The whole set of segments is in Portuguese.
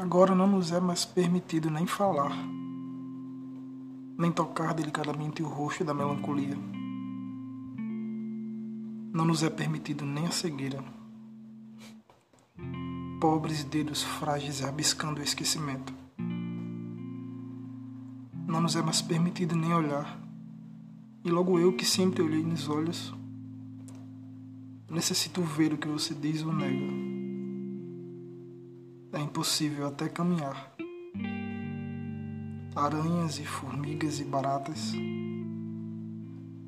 Agora não nos é mais permitido nem falar, nem tocar delicadamente o rosto da melancolia. Não nos é permitido nem a cegueira. Pobres dedos frágeis rabiscando o esquecimento. Não nos é mais permitido nem olhar. E logo eu, que sempre olhei nos olhos, necessito ver o que você diz ou nega. É impossível até caminhar. Aranhas e formigas e baratas.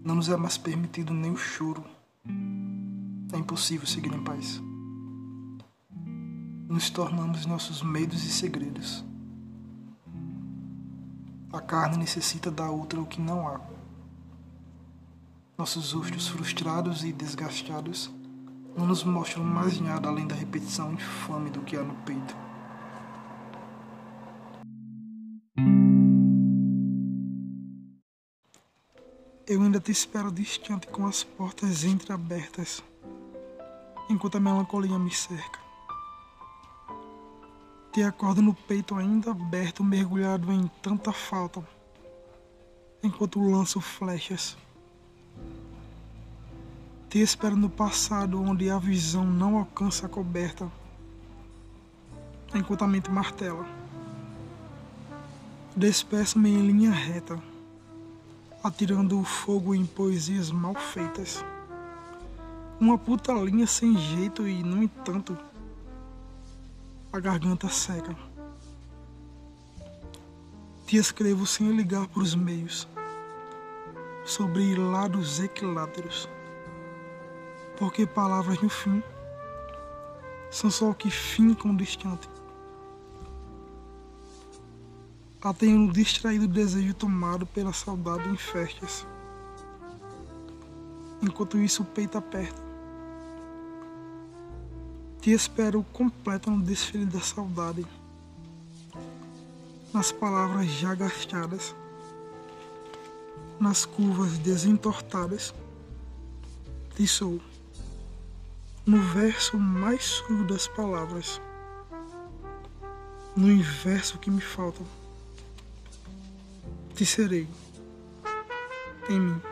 Não nos é mais permitido nem o choro. É impossível seguir em paz. Nos tornamos nossos medos e segredos. A carne necessita da outra o que não há. Nossos rostos frustrados e desgastados não nos mostram mais nada além da repetição infame do que há no peito. Eu ainda te espero distante com as portas entreabertas, enquanto a melancolia me cerca. Te acordo no peito ainda aberto, mergulhado em tanta falta, enquanto lanço flechas. Te espero no passado, onde a visão não alcança a coberta, enquanto a mente martela. Despeço-me em linha reta, atirando o fogo em poesias mal feitas. Uma puta linha sem jeito e, no entanto, a garganta seca. Te escrevo sem ligar para os meios, sobre lados equiláteros, porque palavras no fim são só o que fincam distante. A tenho no distraído desejo tomado pela saudade em festas. Enquanto isso o peito aperta te espero completa no desfile da saudade. Nas palavras já gastadas, nas curvas desentortadas, te sou. No verso mais sujo das palavras, no inverso que me falta, te serei em mim.